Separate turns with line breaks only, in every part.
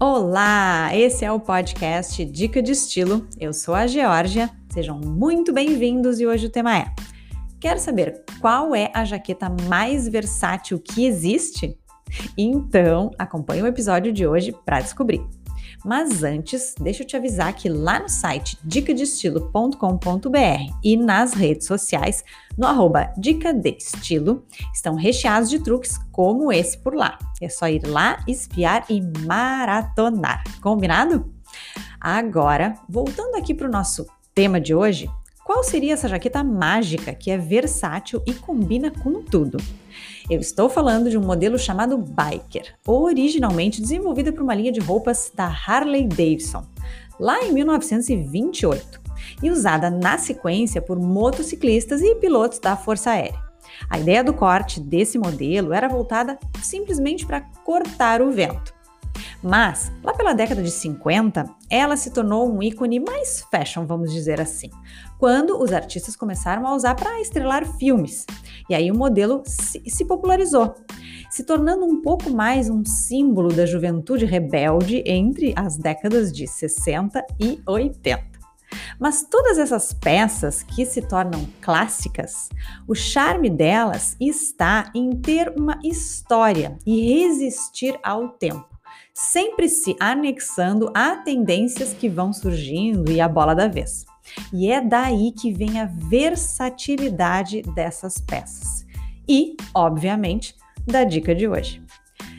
Olá, esse é o podcast Dica de Estilo. Eu sou a Georgia. Sejam muito bem-vindos e hoje o tema é: Quer saber qual é a jaqueta mais versátil que existe? Então, acompanhe o episódio de hoje para descobrir. Mas antes, deixa eu te avisar que lá no site dicadestilo.com.br e nas redes sociais, no arroba Dica de Estilo, estão recheados de truques como esse por lá. É só ir lá, espiar e maratonar. Combinado? Agora, voltando aqui para o nosso tema de hoje, qual seria essa jaqueta mágica que é versátil e combina com tudo? Eu estou falando de um modelo chamado Biker, originalmente desenvolvida por uma linha de roupas da Harley Davidson, lá em 1928, e usada na sequência por motociclistas e pilotos da Força Aérea. A ideia do corte desse modelo era voltada simplesmente para cortar o vento. Mas, lá pela década de 50, ela se tornou um ícone mais fashion, vamos dizer assim, quando os artistas começaram a usar para estrelar filmes. E aí o modelo se, se popularizou, se tornando um pouco mais um símbolo da juventude rebelde entre as décadas de 60 e 80. Mas todas essas peças que se tornam clássicas, o charme delas está em ter uma história e resistir ao tempo sempre se anexando a tendências que vão surgindo e a bola da vez. E é daí que vem a versatilidade dessas peças. E, obviamente, da dica de hoje.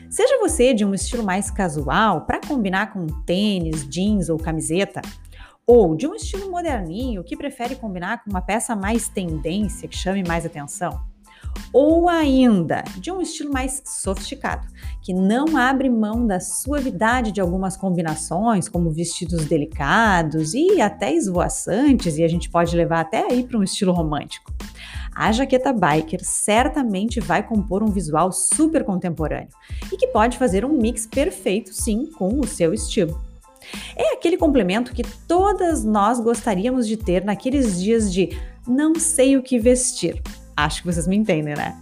Seja você de um estilo mais casual para combinar com tênis, jeans ou camiseta, ou de um estilo moderninho que prefere combinar com uma peça mais tendência que chame mais atenção, ou ainda de um estilo mais sofisticado, que não abre mão da suavidade de algumas combinações, como vestidos delicados e até esvoaçantes, e a gente pode levar até aí para um estilo romântico. A jaqueta biker certamente vai compor um visual super contemporâneo e que pode fazer um mix perfeito, sim, com o seu estilo. É aquele complemento que todas nós gostaríamos de ter naqueles dias de não sei o que vestir, Acho que vocês me entendem, né?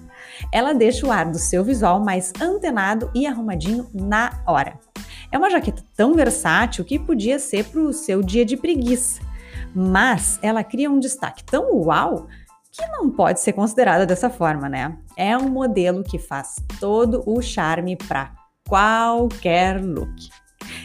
Ela deixa o ar do seu visual mais antenado e arrumadinho na hora. É uma jaqueta tão versátil que podia ser para o seu dia de preguiça, mas ela cria um destaque tão uau que não pode ser considerada dessa forma, né? É um modelo que faz todo o charme para qualquer look.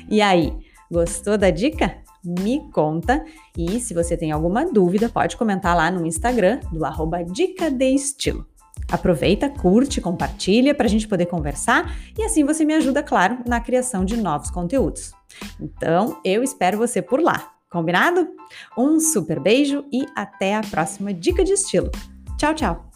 E aí, gostou da dica? Me conta. E se você tem alguma dúvida, pode comentar lá no Instagram do arroba Dica de Estilo. Aproveita, curte, compartilha para a gente poder conversar e assim você me ajuda, claro, na criação de novos conteúdos. Então, eu espero você por lá. Combinado? Um super beijo e até a próxima Dica de Estilo. Tchau, tchau!